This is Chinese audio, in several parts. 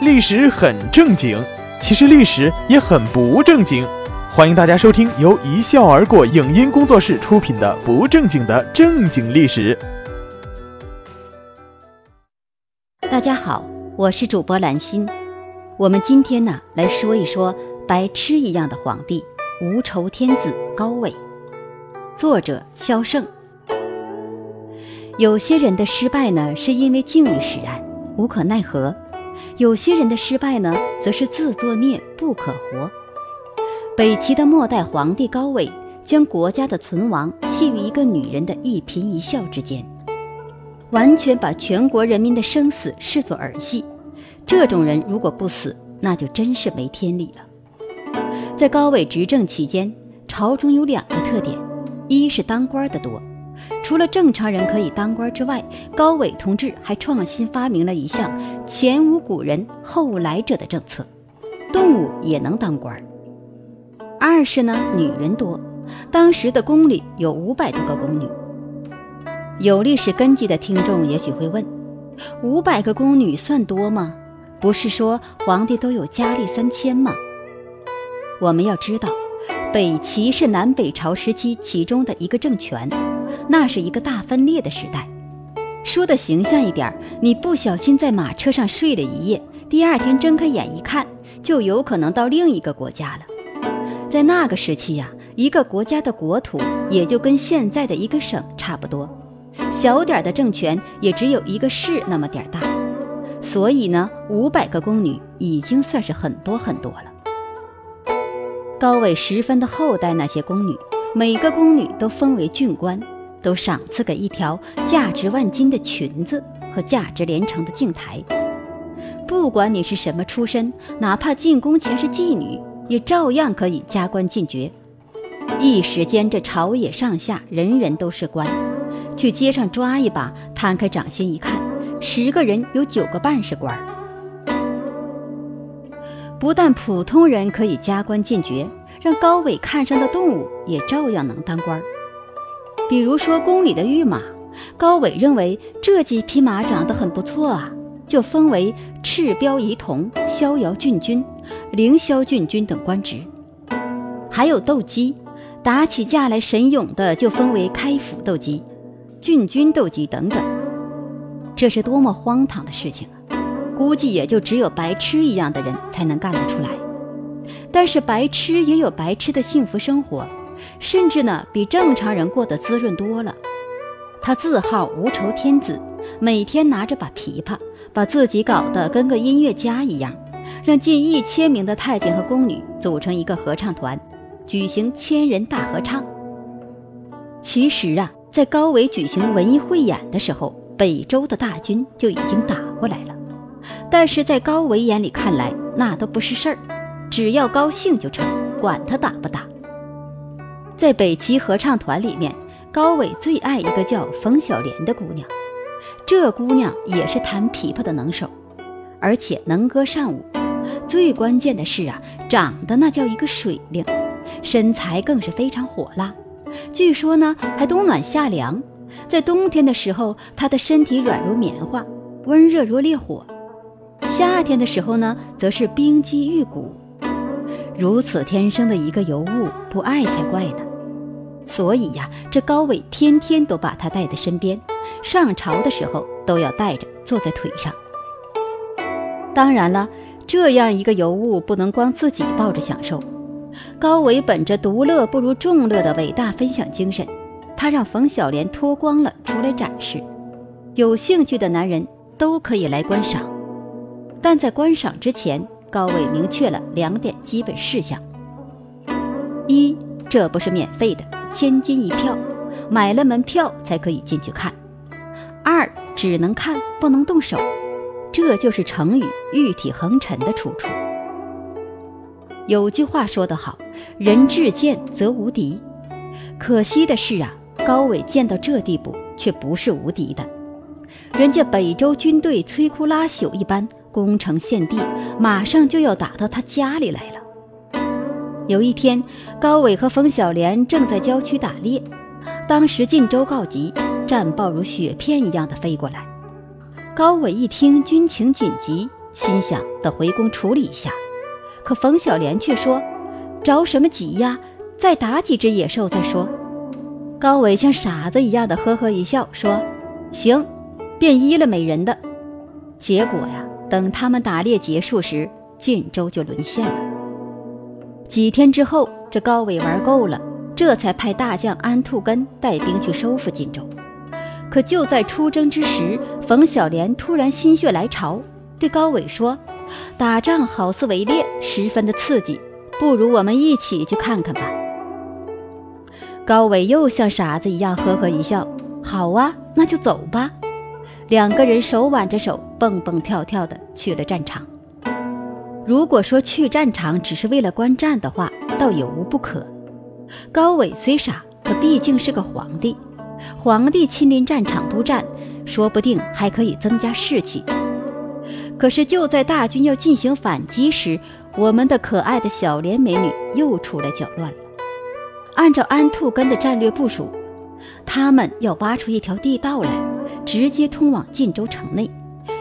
历史很正经，其实历史也很不正经。欢迎大家收听由一笑而过影音工作室出品的《不正经的正经历史》。大家好，我是主播兰心。我们今天呢来说一说白痴一样的皇帝——无愁天子高纬。作者萧胜。有些人的失败呢，是因为境遇使然，无可奈何；有些人的失败呢，则是自作孽不可活。北齐的末代皇帝高纬，将国家的存亡系于一个女人的一颦一笑之间，完全把全国人民的生死视作儿戏。这种人如果不死，那就真是没天理了。在高纬执政期间，朝中有两个特点：一是当官的多。除了正常人可以当官之外，高伟同志还创新发明了一项前无古人后来者的政策：动物也能当官。二是呢，女人多，当时的宫里有五百多个宫女。有历史根基的听众也许会问：五百个宫女算多吗？不是说皇帝都有佳丽三千吗？我们要知道，北齐是南北朝时期其中的一个政权。那是一个大分裂的时代，说的形象一点，你不小心在马车上睡了一夜，第二天睁开眼一看，就有可能到另一个国家了。在那个时期呀，一个国家的国土也就跟现在的一个省差不多，小点的政权也只有一个市那么点大，所以呢，五百个宫女已经算是很多很多了。高纬十分的厚待那些宫女，每个宫女都封为郡官。都赏赐给一条价值万金的裙子和价值连城的镜台。不管你是什么出身，哪怕进宫前是妓女，也照样可以加官进爵。一时间，这朝野上下人人都是官。去街上抓一把，摊开掌心一看，十个人有九个半是官。不但普通人可以加官进爵，让高伟看上的动物也照样能当官。比如说宫里的御马，高纬认为这几匹马长得很不错啊，就封为赤标仪同、逍遥郡君、凌霄郡君等官职。还有斗鸡，打起架来神勇的就封为开府斗鸡、郡君斗鸡等等。这是多么荒唐的事情啊！估计也就只有白痴一样的人才能干得出来。但是白痴也有白痴的幸福生活。甚至呢，比正常人过得滋润多了。他自号无愁天子，每天拿着把琵琶，把自己搞得跟个音乐家一样，让近一千名的太监和宫女组成一个合唱团，举行千人大合唱。其实啊，在高纬举行文艺汇演的时候，北周的大军就已经打过来了。但是在高纬眼里看来，那都不是事儿，只要高兴就成，管他打不打。在北齐合唱团里面，高纬最爱一个叫冯小莲的姑娘。这姑娘也是弹琵琶的能手，而且能歌善舞。最关键的是啊，长得那叫一个水灵，身材更是非常火辣。据说呢，还冬暖夏凉。在冬天的时候，她的身体软如棉花，温热如烈火；夏天的时候呢，则是冰肌玉骨。如此天生的一个尤物，不爱才怪呢。所以呀，这高纬天天都把她带在身边，上朝的时候都要带着坐在腿上。当然了，这样一个尤物不能光自己抱着享受。高纬本着独乐不如众乐的伟大分享精神，他让冯小莲脱光了出来展示，有兴趣的男人都可以来观赏。但在观赏之前，高纬明确了两点基本事项：一，这不是免费的。千金一票，买了门票才可以进去看。二只能看不能动手，这就是成语“玉体横陈”的出处。有句话说得好：“人至贱则无敌。”可惜的是啊，高纬贱到这地步却不是无敌的。人家北周军队摧枯拉朽一般攻城陷地，马上就要打到他家里来了。有一天，高纬和冯小莲正在郊区打猎，当时晋州告急，战报如雪片一样的飞过来。高纬一听军情紧急，心想得回宫处理一下。可冯小莲却说：“着什么急呀？再打几只野兽再说。”高伟像傻子一样的呵呵一笑，说：“行，便依了美人的。”结果呀，等他们打猎结束时，晋州就沦陷了。几天之后，这高伟玩够了，这才派大将安兔根带兵去收复荆州。可就在出征之时，冯小莲突然心血来潮，对高伟说：“打仗好似围猎，十分的刺激，不如我们一起去看看吧。”高伟又像傻子一样呵呵一笑：“好啊，那就走吧。”两个人手挽着手，蹦蹦跳跳的去了战场。如果说去战场只是为了观战的话，倒也无不可。高伟虽傻，可毕竟是个皇帝，皇帝亲临战场督战，说不定还可以增加士气。可是就在大军要进行反击时，我们的可爱的小莲美女又出来搅乱了。按照安兔根的战略部署，他们要挖出一条地道来，直接通往晋州城内，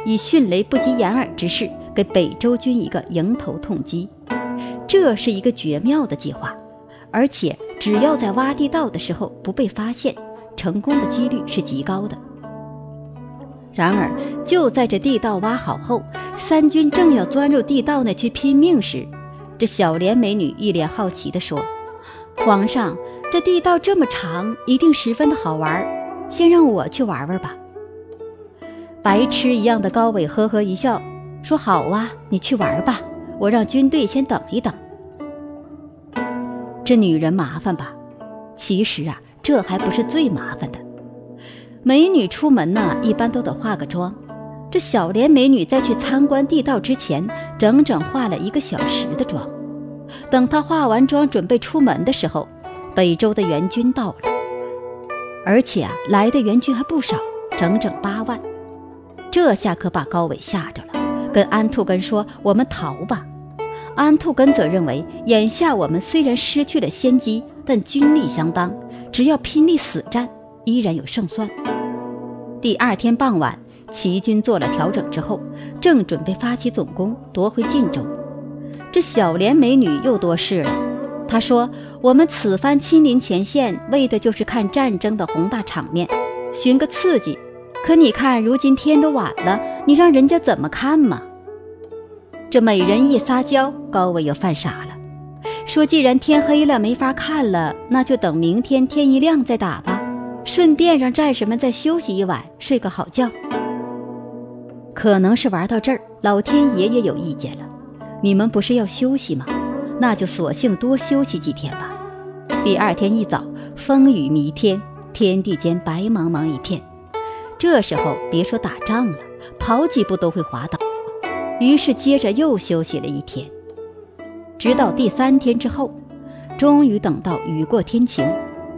以迅雷不及掩耳之势给北周军一个迎头痛击。这是一个绝妙的计划，而且只要在挖地道的时候不被发现，成功的几率是极高的。然而，就在这地道挖好后，三军正要钻入地道内去拼命时，这小莲美女一脸好奇地说。皇上，这地道这么长，一定十分的好玩。先让我去玩玩吧。白痴一样的高伟呵呵一笑，说：“好啊，你去玩吧，我让军队先等一等。”这女人麻烦吧？其实啊，这还不是最麻烦的。美女出门呢，一般都得化个妆。这小莲美女在去参观地道之前，整整化了一个小时的妆。等她化完妆准备出门的时候，北周的援军到了，而且啊，来的援军还不少，整整八万。这下可把高伟吓着了，跟安兔根说：“我们逃吧。”安兔根则认为，眼下我们虽然失去了先机，但军力相当，只要拼力死战，依然有胜算。第二天傍晚，齐军做了调整之后，正准备发起总攻，夺回晋州。这小莲美女又多事了。她说：“我们此番亲临前线，为的就是看战争的宏大场面，寻个刺激。可你看，如今天都晚了，你让人家怎么看嘛？”这美人一撒娇，高伟又犯傻了，说：“既然天黑了，没法看了，那就等明天天一亮再打吧，顺便让战士们再休息一晚，睡个好觉。”可能是玩到这儿，老天爷也有意见了。你们不是要休息吗？那就索性多休息几天吧。第二天一早，风雨弥天，天地间白茫茫一片。这时候别说打仗了，跑几步都会滑倒。于是接着又休息了一天，直到第三天之后，终于等到雨过天晴，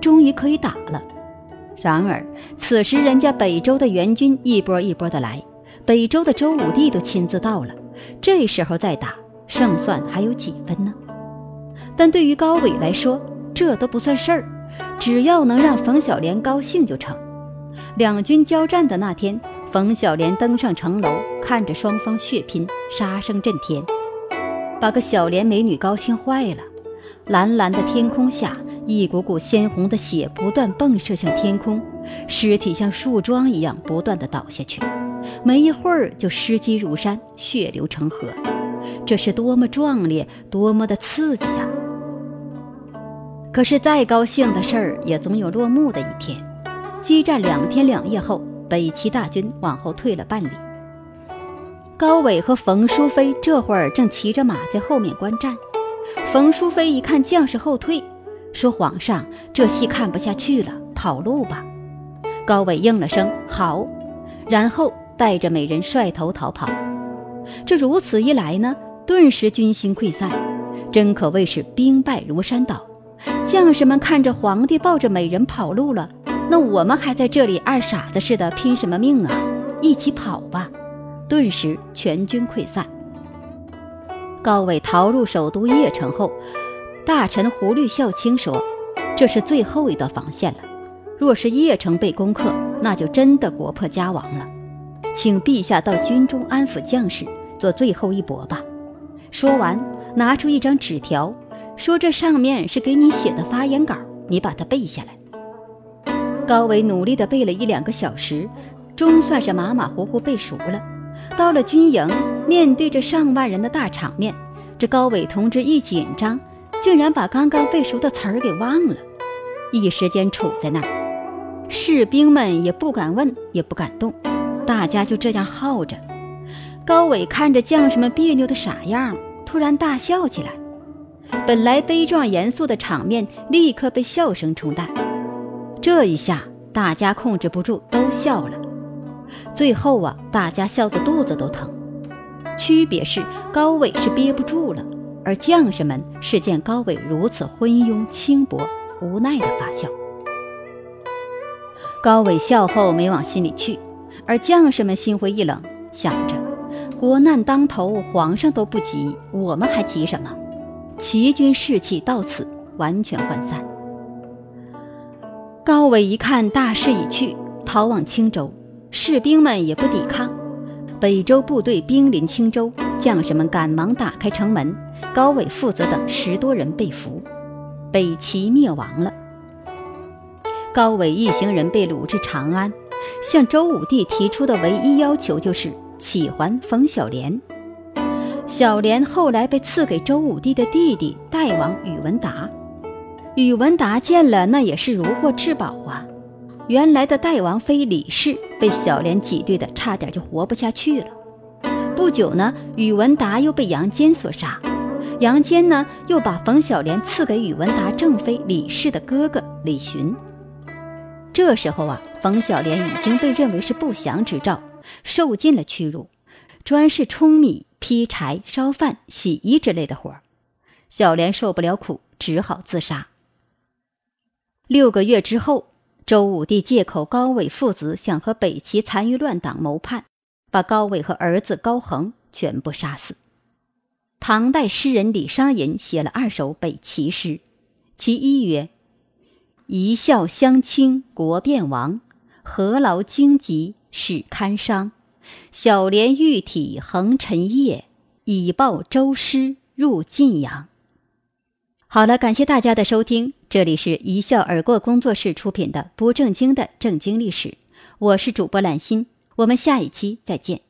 终于可以打了。然而此时人家北周的援军一波一波的来，北周的周武帝都亲自到了，这时候再打。胜算还有几分呢？但对于高伟来说，这都不算事儿，只要能让冯小莲高兴就成。两军交战的那天，冯小莲登上城楼，看着双方血拼，杀声震天，把个小莲美女高兴坏了。蓝蓝的天空下，一股股鲜红的血不断迸射向天空，尸体像树桩一样不断的倒下去，没一会儿就尸积如山，血流成河。这是多么壮烈，多么的刺激呀！可是再高兴的事儿，也总有落幕的一天。激战两天两夜后，北齐大军往后退了半里。高伟和冯淑妃这会儿正骑着马在后面观战。冯淑妃一看将士后退，说：“皇上，这戏看不下去了，跑路吧。”高伟应了声“好”，然后带着美人率头逃跑。这如此一来呢，顿时军心溃散，真可谓是兵败如山倒。将士们看着皇帝抱着美人跑路了，那我们还在这里二傻子似的拼什么命啊？一起跑吧！顿时全军溃散。高伟逃入首都邺城后，大臣胡律孝卿说：“这是最后一道防线了，若是邺城被攻克，那就真的国破家亡了。请陛下到军中安抚将士。”做最后一搏吧。说完，拿出一张纸条，说这上面是给你写的发言稿，你把它背下来。高伟努力地背了一两个小时，终算是马马虎虎背熟了。到了军营，面对着上万人的大场面，这高伟同志一紧张，竟然把刚刚背熟的词儿给忘了，一时间杵在那儿。士兵们也不敢问，也不敢动，大家就这样耗着。高伟看着将士们别扭的傻样，突然大笑起来。本来悲壮严肃的场面立刻被笑声冲淡。这一下，大家控制不住都笑了。最后啊，大家笑得肚子都疼。区别是高伟是憋不住了，而将士们是见高伟如此昏庸轻薄，无奈的发笑。高伟笑后没往心里去，而将士们心灰意冷，想着。国难当头，皇上都不急，我们还急什么？齐军士气到此完全涣散。高伟一看大势已去，逃往青州，士兵们也不抵抗。北周部队兵临青州，将士们赶忙打开城门，高伟父子等十多人被俘，北齐灭亡了。高伟一行人被掳至长安，向周武帝提出的唯一要求就是。启还冯小莲，小莲后来被赐给周武帝的弟弟代王宇文达。宇文达见了，那也是如获至宝啊！原来的代王妃李氏被小莲挤兑的差点就活不下去了。不久呢，宇文达又被杨坚所杀，杨坚呢又把冯小莲赐给宇文达正妃李氏的哥哥李寻。这时候啊，冯小莲已经被认为是不祥之兆。受尽了屈辱，专是舂米、劈柴、烧饭、洗衣之类的活儿。小莲受不了苦，只好自杀。六个月之后，周武帝借口高伟父子想和北齐残余乱党谋叛，把高伟和儿子高恒全部杀死。唐代诗人李商隐写了二首北齐诗，其一曰：“一笑相倾国变亡，何劳荆棘。”是堪伤，小莲玉体横陈夜，以报周师入晋阳。好了，感谢大家的收听，这里是一笑而过工作室出品的不正经的正经历史，我是主播兰心，我们下一期再见。